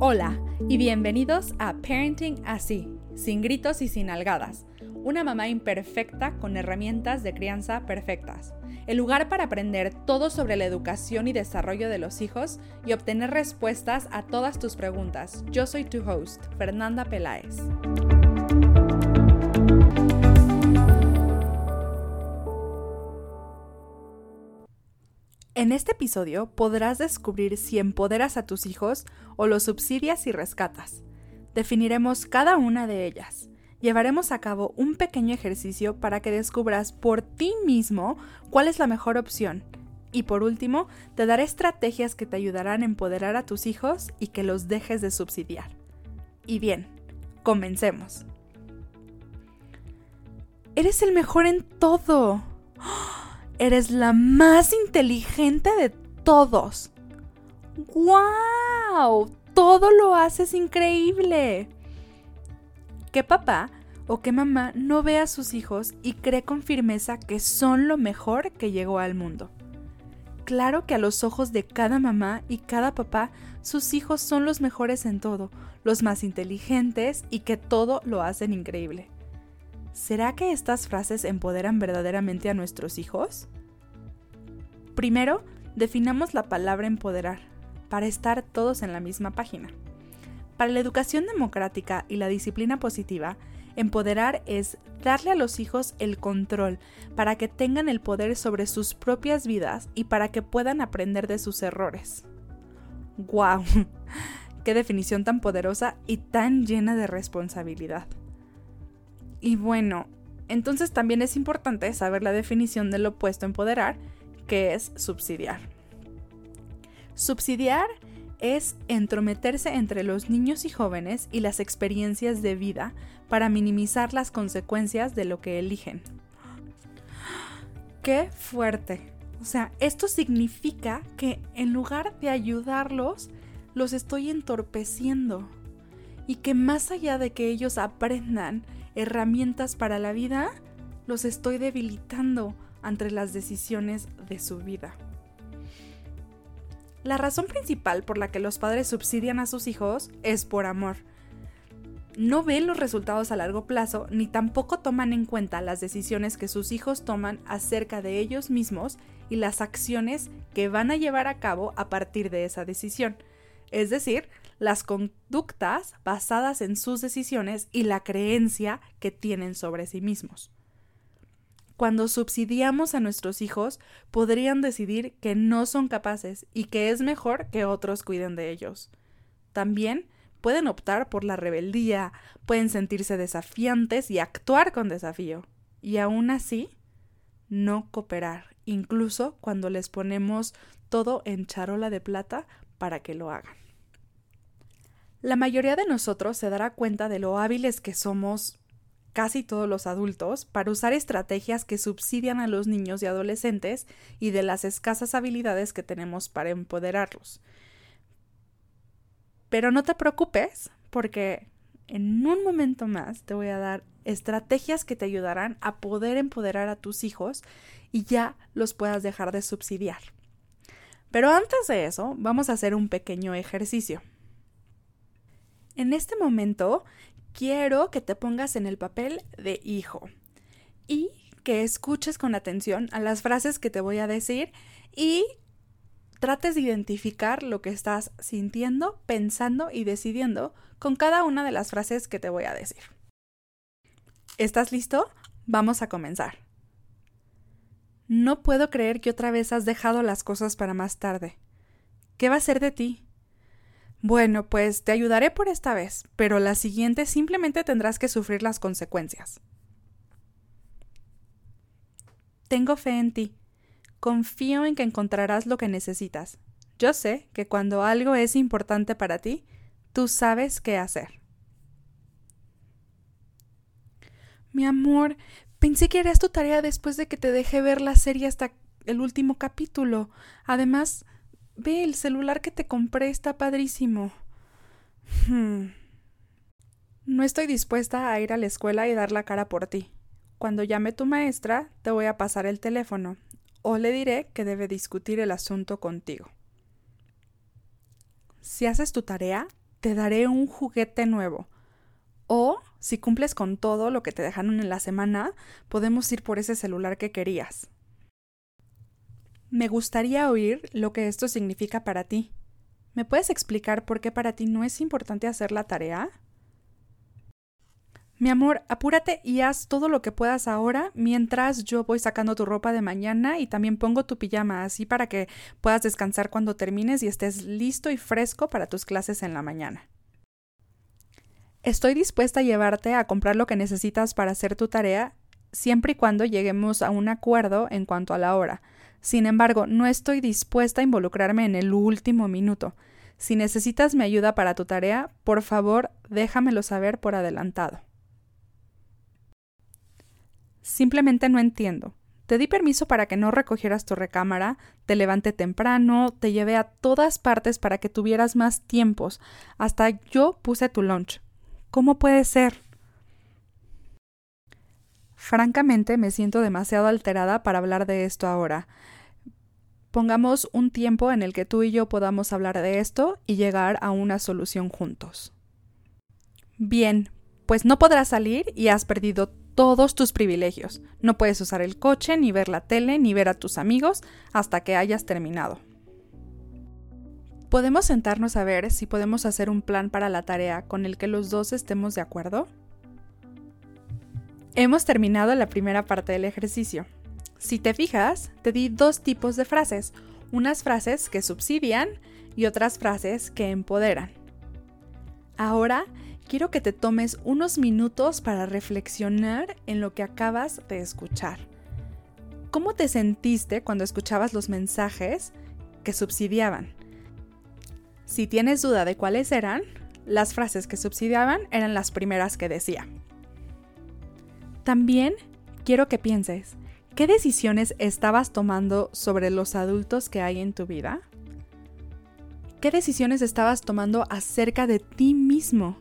Hola y bienvenidos a Parenting Así, sin gritos y sin algadas. Una mamá imperfecta con herramientas de crianza perfectas. El lugar para aprender todo sobre la educación y desarrollo de los hijos y obtener respuestas a todas tus preguntas. Yo soy tu host, Fernanda Peláez. En este episodio podrás descubrir si empoderas a tus hijos o los subsidias y rescatas. Definiremos cada una de ellas. Llevaremos a cabo un pequeño ejercicio para que descubras por ti mismo cuál es la mejor opción. Y por último, te daré estrategias que te ayudarán a empoderar a tus hijos y que los dejes de subsidiar. Y bien, comencemos. Eres el mejor en todo. ¡Oh! Eres la más inteligente de todos. ¡Wow! Todo lo haces increíble. ¿Qué papá o qué mamá no ve a sus hijos y cree con firmeza que son lo mejor que llegó al mundo? Claro que a los ojos de cada mamá y cada papá, sus hijos son los mejores en todo, los más inteligentes y que todo lo hacen increíble. ¿Será que estas frases empoderan verdaderamente a nuestros hijos? Primero, definamos la palabra empoderar, para estar todos en la misma página. Para la educación democrática y la disciplina positiva, empoderar es darle a los hijos el control para que tengan el poder sobre sus propias vidas y para que puedan aprender de sus errores. ¡Guau! ¡Qué definición tan poderosa y tan llena de responsabilidad! Y bueno, entonces también es importante saber la definición del opuesto empoderar, que es subsidiar. Subsidiar es entrometerse entre los niños y jóvenes y las experiencias de vida para minimizar las consecuencias de lo que eligen. ¡Qué fuerte! O sea, esto significa que en lugar de ayudarlos, los estoy entorpeciendo. Y que más allá de que ellos aprendan herramientas para la vida, los estoy debilitando ante las decisiones de su vida. La razón principal por la que los padres subsidian a sus hijos es por amor. No ven los resultados a largo plazo ni tampoco toman en cuenta las decisiones que sus hijos toman acerca de ellos mismos y las acciones que van a llevar a cabo a partir de esa decisión. Es decir, las conductas basadas en sus decisiones y la creencia que tienen sobre sí mismos. Cuando subsidiamos a nuestros hijos, podrían decidir que no son capaces y que es mejor que otros cuiden de ellos. También pueden optar por la rebeldía, pueden sentirse desafiantes y actuar con desafío. Y aún así, no cooperar, incluso cuando les ponemos todo en charola de plata para que lo hagan. La mayoría de nosotros se dará cuenta de lo hábiles que somos casi todos los adultos para usar estrategias que subsidian a los niños y adolescentes y de las escasas habilidades que tenemos para empoderarlos. Pero no te preocupes, porque en un momento más te voy a dar estrategias que te ayudarán a poder empoderar a tus hijos y ya los puedas dejar de subsidiar. Pero antes de eso, vamos a hacer un pequeño ejercicio. En este momento quiero que te pongas en el papel de hijo y que escuches con atención a las frases que te voy a decir y trates de identificar lo que estás sintiendo, pensando y decidiendo con cada una de las frases que te voy a decir. ¿Estás listo? Vamos a comenzar. No puedo creer que otra vez has dejado las cosas para más tarde. ¿Qué va a ser de ti? Bueno, pues te ayudaré por esta vez, pero la siguiente simplemente tendrás que sufrir las consecuencias. Tengo fe en ti. Confío en que encontrarás lo que necesitas. Yo sé que cuando algo es importante para ti, tú sabes qué hacer. Mi amor, pensé que harías tu tarea después de que te dejé ver la serie hasta el último capítulo. Además, Ve, el celular que te compré está padrísimo. Hmm. No estoy dispuesta a ir a la escuela y dar la cara por ti. Cuando llame tu maestra, te voy a pasar el teléfono, o le diré que debe discutir el asunto contigo. Si haces tu tarea, te daré un juguete nuevo. O, si cumples con todo lo que te dejaron en la semana, podemos ir por ese celular que querías. Me gustaría oír lo que esto significa para ti. ¿Me puedes explicar por qué para ti no es importante hacer la tarea? Mi amor, apúrate y haz todo lo que puedas ahora mientras yo voy sacando tu ropa de mañana y también pongo tu pijama así para que puedas descansar cuando termines y estés listo y fresco para tus clases en la mañana. Estoy dispuesta a llevarte a comprar lo que necesitas para hacer tu tarea siempre y cuando lleguemos a un acuerdo en cuanto a la hora. Sin embargo, no estoy dispuesta a involucrarme en el último minuto. Si necesitas mi ayuda para tu tarea, por favor, déjamelo saber por adelantado. Simplemente no entiendo. Te di permiso para que no recogieras tu recámara, te levanté temprano, te llevé a todas partes para que tuvieras más tiempos. Hasta yo puse tu lunch. ¿Cómo puede ser? Francamente me siento demasiado alterada para hablar de esto ahora. Pongamos un tiempo en el que tú y yo podamos hablar de esto y llegar a una solución juntos. Bien, pues no podrás salir y has perdido todos tus privilegios. No puedes usar el coche, ni ver la tele, ni ver a tus amigos hasta que hayas terminado. ¿Podemos sentarnos a ver si podemos hacer un plan para la tarea con el que los dos estemos de acuerdo? Hemos terminado la primera parte del ejercicio. Si te fijas, te di dos tipos de frases, unas frases que subsidian y otras frases que empoderan. Ahora quiero que te tomes unos minutos para reflexionar en lo que acabas de escuchar. ¿Cómo te sentiste cuando escuchabas los mensajes que subsidiaban? Si tienes duda de cuáles eran, las frases que subsidiaban eran las primeras que decía. También quiero que pienses, ¿qué decisiones estabas tomando sobre los adultos que hay en tu vida? ¿Qué decisiones estabas tomando acerca de ti mismo?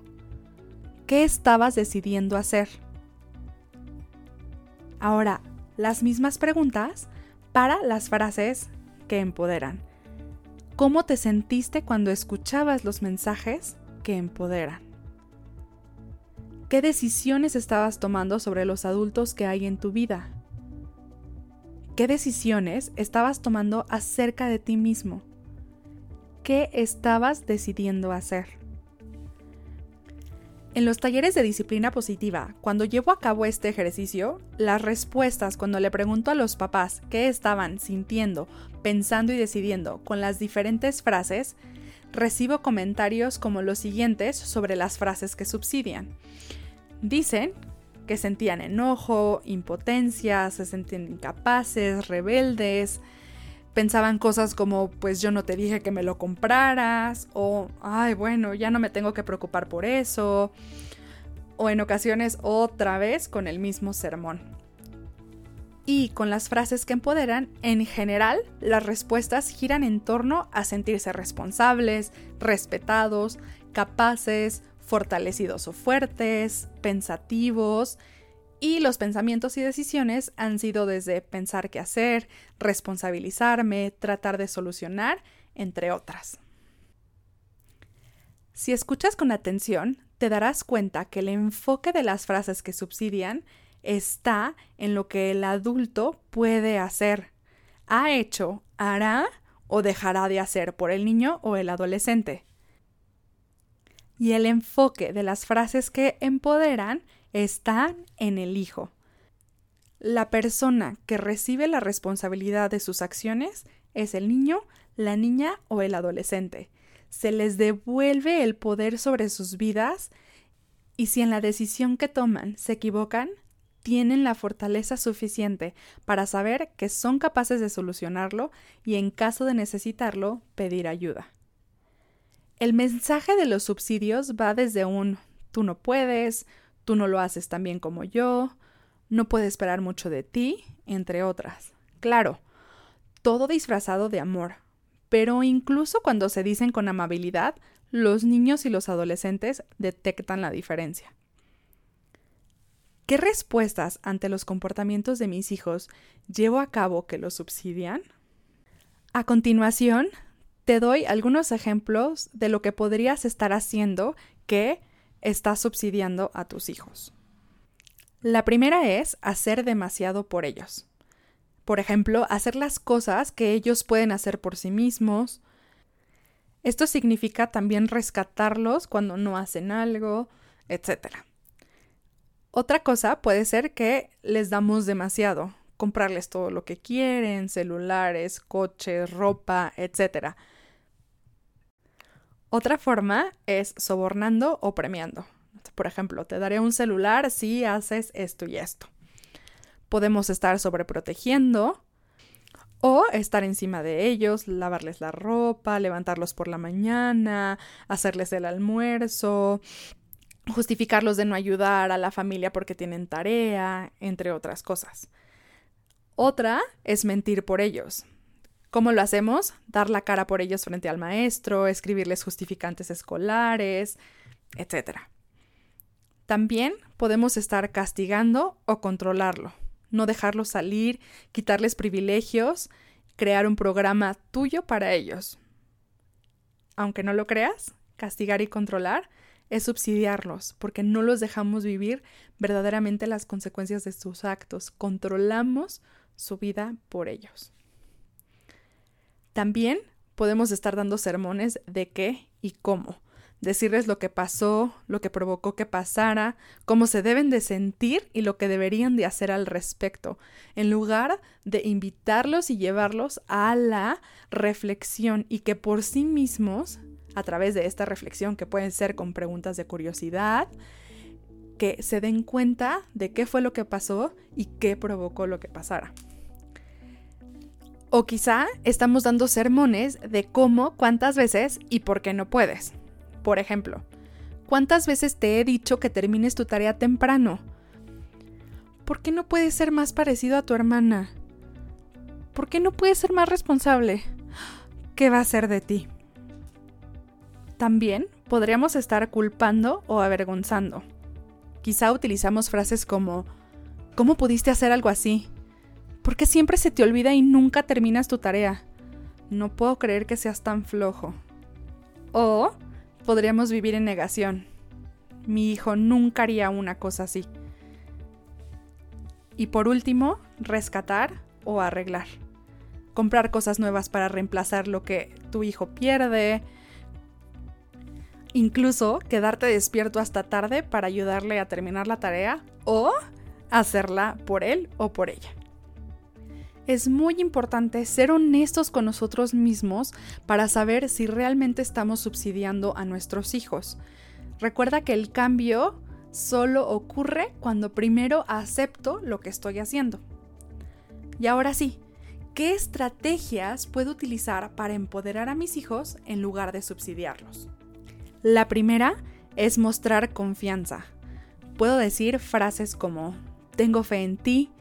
¿Qué estabas decidiendo hacer? Ahora, las mismas preguntas para las frases que empoderan. ¿Cómo te sentiste cuando escuchabas los mensajes que empoderan? ¿Qué decisiones estabas tomando sobre los adultos que hay en tu vida? ¿Qué decisiones estabas tomando acerca de ti mismo? ¿Qué estabas decidiendo hacer? En los talleres de disciplina positiva, cuando llevo a cabo este ejercicio, las respuestas cuando le pregunto a los papás qué estaban sintiendo, pensando y decidiendo con las diferentes frases, recibo comentarios como los siguientes sobre las frases que subsidian. Dicen que sentían enojo, impotencia, se sentían incapaces, rebeldes, pensaban cosas como pues yo no te dije que me lo compraras o ay bueno ya no me tengo que preocupar por eso o en ocasiones otra vez con el mismo sermón. Y con las frases que empoderan, en general las respuestas giran en torno a sentirse responsables, respetados, capaces, fortalecidos o fuertes, pensativos, y los pensamientos y decisiones han sido desde pensar qué hacer, responsabilizarme, tratar de solucionar, entre otras. Si escuchas con atención, te darás cuenta que el enfoque de las frases que subsidian está en lo que el adulto puede hacer, ha hecho, hará o dejará de hacer por el niño o el adolescente. Y el enfoque de las frases que empoderan están en el hijo. La persona que recibe la responsabilidad de sus acciones es el niño, la niña o el adolescente. Se les devuelve el poder sobre sus vidas y si en la decisión que toman se equivocan, tienen la fortaleza suficiente para saber que son capaces de solucionarlo y en caso de necesitarlo, pedir ayuda. El mensaje de los subsidios va desde un tú no puedes, tú no lo haces tan bien como yo, no puedo esperar mucho de ti, entre otras. Claro, todo disfrazado de amor, pero incluso cuando se dicen con amabilidad, los niños y los adolescentes detectan la diferencia. ¿Qué respuestas ante los comportamientos de mis hijos llevo a cabo que los subsidian? A continuación, te doy algunos ejemplos de lo que podrías estar haciendo que estás subsidiando a tus hijos. La primera es hacer demasiado por ellos. Por ejemplo, hacer las cosas que ellos pueden hacer por sí mismos. Esto significa también rescatarlos cuando no hacen algo, etc. Otra cosa puede ser que les damos demasiado, comprarles todo lo que quieren, celulares, coches, ropa, etc. Otra forma es sobornando o premiando. Por ejemplo, te daré un celular si haces esto y esto. Podemos estar sobreprotegiendo o estar encima de ellos, lavarles la ropa, levantarlos por la mañana, hacerles el almuerzo, justificarlos de no ayudar a la familia porque tienen tarea, entre otras cosas. Otra es mentir por ellos. ¿Cómo lo hacemos? Dar la cara por ellos frente al maestro, escribirles justificantes escolares, etc. También podemos estar castigando o controlarlo, no dejarlos salir, quitarles privilegios, crear un programa tuyo para ellos. Aunque no lo creas, castigar y controlar es subsidiarlos, porque no los dejamos vivir verdaderamente las consecuencias de sus actos, controlamos su vida por ellos. También podemos estar dando sermones de qué y cómo, decirles lo que pasó, lo que provocó que pasara, cómo se deben de sentir y lo que deberían de hacer al respecto, en lugar de invitarlos y llevarlos a la reflexión y que por sí mismos, a través de esta reflexión que pueden ser con preguntas de curiosidad, que se den cuenta de qué fue lo que pasó y qué provocó lo que pasara. O quizá estamos dando sermones de cómo, cuántas veces y por qué no puedes. Por ejemplo, ¿cuántas veces te he dicho que termines tu tarea temprano? ¿Por qué no puedes ser más parecido a tu hermana? ¿Por qué no puedes ser más responsable? ¿Qué va a ser de ti? También podríamos estar culpando o avergonzando. Quizá utilizamos frases como ¿Cómo pudiste hacer algo así? ¿Por qué siempre se te olvida y nunca terminas tu tarea? No puedo creer que seas tan flojo. O podríamos vivir en negación. Mi hijo nunca haría una cosa así. Y por último, rescatar o arreglar. Comprar cosas nuevas para reemplazar lo que tu hijo pierde. Incluso quedarte despierto hasta tarde para ayudarle a terminar la tarea o hacerla por él o por ella es muy importante ser honestos con nosotros mismos para saber si realmente estamos subsidiando a nuestros hijos. Recuerda que el cambio solo ocurre cuando primero acepto lo que estoy haciendo. Y ahora sí, ¿qué estrategias puedo utilizar para empoderar a mis hijos en lugar de subsidiarlos? La primera es mostrar confianza. Puedo decir frases como, tengo fe en ti,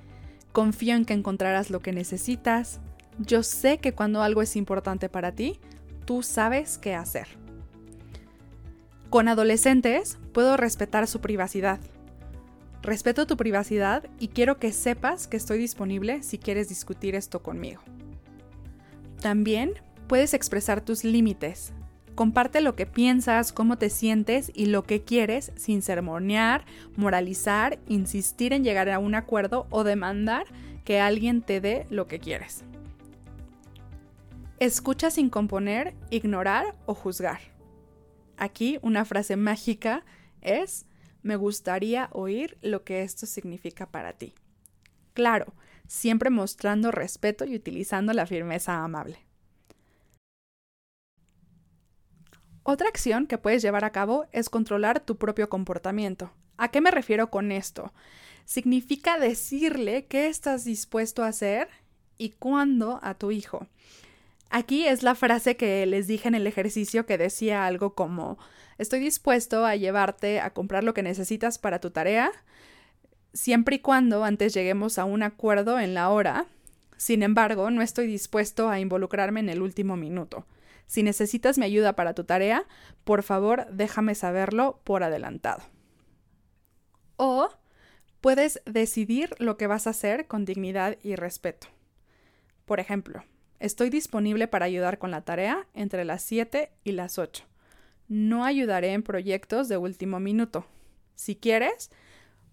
confío en que encontrarás lo que necesitas, yo sé que cuando algo es importante para ti, tú sabes qué hacer. Con adolescentes puedo respetar su privacidad. Respeto tu privacidad y quiero que sepas que estoy disponible si quieres discutir esto conmigo. También puedes expresar tus límites, Comparte lo que piensas, cómo te sientes y lo que quieres sin sermonear, moralizar, insistir en llegar a un acuerdo o demandar que alguien te dé lo que quieres. Escucha sin componer, ignorar o juzgar. Aquí una frase mágica es, me gustaría oír lo que esto significa para ti. Claro, siempre mostrando respeto y utilizando la firmeza amable. Otra acción que puedes llevar a cabo es controlar tu propio comportamiento. ¿A qué me refiero con esto? Significa decirle qué estás dispuesto a hacer y cuándo a tu hijo. Aquí es la frase que les dije en el ejercicio que decía algo como estoy dispuesto a llevarte a comprar lo que necesitas para tu tarea, siempre y cuando antes lleguemos a un acuerdo en la hora. Sin embargo, no estoy dispuesto a involucrarme en el último minuto. Si necesitas mi ayuda para tu tarea, por favor déjame saberlo por adelantado. O puedes decidir lo que vas a hacer con dignidad y respeto. Por ejemplo, Estoy disponible para ayudar con la tarea entre las 7 y las 8. No ayudaré en proyectos de último minuto. Si quieres,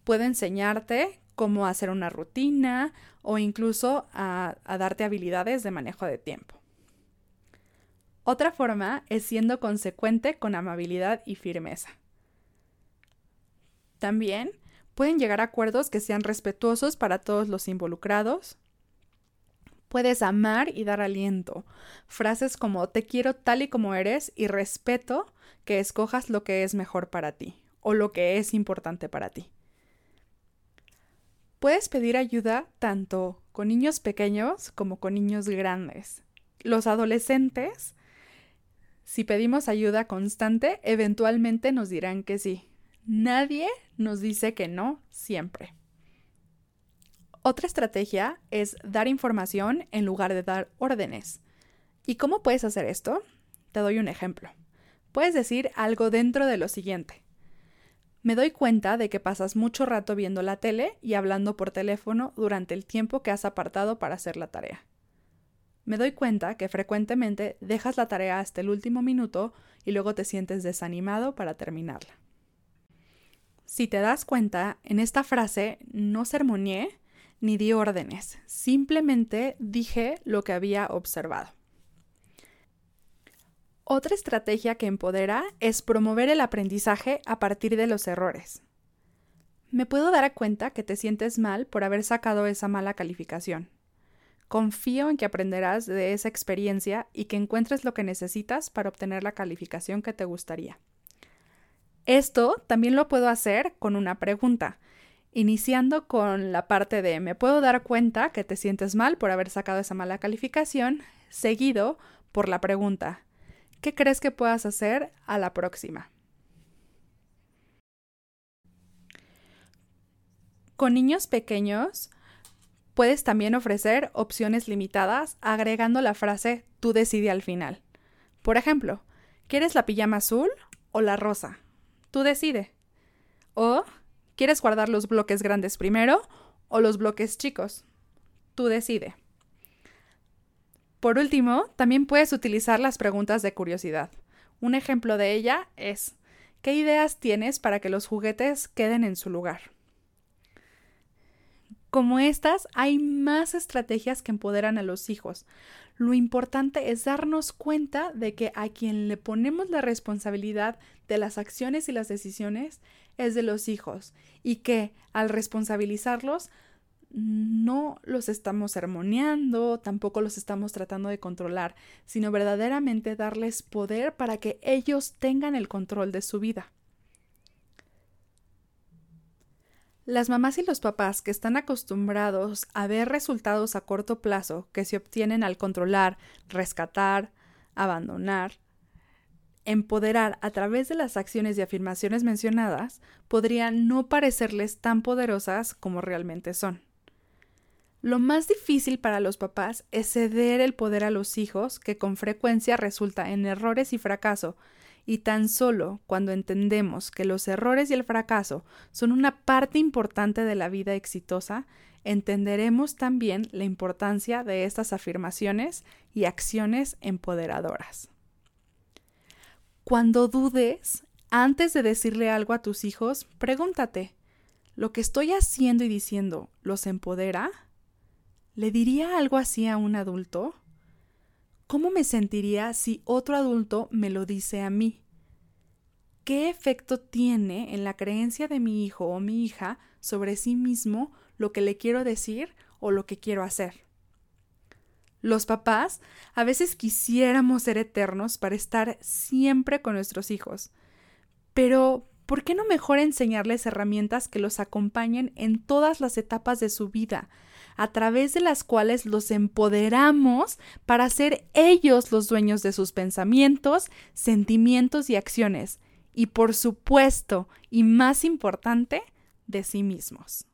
puedo enseñarte cómo hacer una rutina o incluso a, a darte habilidades de manejo de tiempo. Otra forma es siendo consecuente con amabilidad y firmeza. También pueden llegar a acuerdos que sean respetuosos para todos los involucrados. Puedes amar y dar aliento. Frases como te quiero tal y como eres y respeto que escojas lo que es mejor para ti o lo que es importante para ti. Puedes pedir ayuda tanto con niños pequeños como con niños grandes. Los adolescentes si pedimos ayuda constante, eventualmente nos dirán que sí. Nadie nos dice que no siempre. Otra estrategia es dar información en lugar de dar órdenes. ¿Y cómo puedes hacer esto? Te doy un ejemplo. Puedes decir algo dentro de lo siguiente. Me doy cuenta de que pasas mucho rato viendo la tele y hablando por teléfono durante el tiempo que has apartado para hacer la tarea. Me doy cuenta que frecuentemente dejas la tarea hasta el último minuto y luego te sientes desanimado para terminarla. Si te das cuenta, en esta frase no sermoneé ni di órdenes, simplemente dije lo que había observado. Otra estrategia que empodera es promover el aprendizaje a partir de los errores. Me puedo dar cuenta que te sientes mal por haber sacado esa mala calificación. Confío en que aprenderás de esa experiencia y que encuentres lo que necesitas para obtener la calificación que te gustaría. Esto también lo puedo hacer con una pregunta, iniciando con la parte de me puedo dar cuenta que te sientes mal por haber sacado esa mala calificación, seguido por la pregunta ¿qué crees que puedas hacer a la próxima? Con niños pequeños, Puedes también ofrecer opciones limitadas agregando la frase tú decide al final. Por ejemplo, ¿quieres la pijama azul o la rosa? Tú decide. O ¿quieres guardar los bloques grandes primero o los bloques chicos? Tú decide. Por último, también puedes utilizar las preguntas de curiosidad. Un ejemplo de ella es ¿qué ideas tienes para que los juguetes queden en su lugar? Como estas, hay más estrategias que empoderan a los hijos. Lo importante es darnos cuenta de que a quien le ponemos la responsabilidad de las acciones y las decisiones es de los hijos y que al responsabilizarlos no los estamos sermoneando, tampoco los estamos tratando de controlar, sino verdaderamente darles poder para que ellos tengan el control de su vida. Las mamás y los papás que están acostumbrados a ver resultados a corto plazo que se obtienen al controlar, rescatar, abandonar, empoderar a través de las acciones y afirmaciones mencionadas, podrían no parecerles tan poderosas como realmente son. Lo más difícil para los papás es ceder el poder a los hijos, que con frecuencia resulta en errores y fracaso, y tan solo cuando entendemos que los errores y el fracaso son una parte importante de la vida exitosa, entenderemos también la importancia de estas afirmaciones y acciones empoderadoras. Cuando dudes, antes de decirle algo a tus hijos, pregúntate, ¿lo que estoy haciendo y diciendo los empodera? ¿Le diría algo así a un adulto? ¿Cómo me sentiría si otro adulto me lo dice a mí? ¿Qué efecto tiene en la creencia de mi hijo o mi hija sobre sí mismo lo que le quiero decir o lo que quiero hacer? Los papás a veces quisiéramos ser eternos para estar siempre con nuestros hijos, pero ¿por qué no mejor enseñarles herramientas que los acompañen en todas las etapas de su vida, a través de las cuales los empoderamos para ser ellos los dueños de sus pensamientos, sentimientos y acciones, y por supuesto, y más importante, de sí mismos.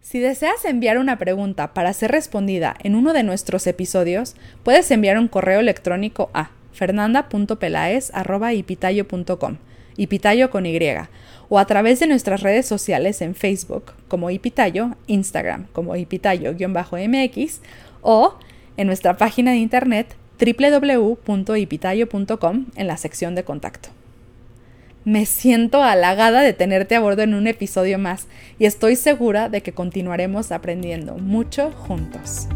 Si deseas enviar una pregunta para ser respondida en uno de nuestros episodios, puedes enviar un correo electrónico a ipitayo con Y, o a través de nuestras redes sociales en Facebook como Ipitayo, Instagram como Ipitayo-MX o en nuestra página de internet www.ipitayo.com en la sección de contacto. Me siento halagada de tenerte a bordo en un episodio más y estoy segura de que continuaremos aprendiendo mucho juntos.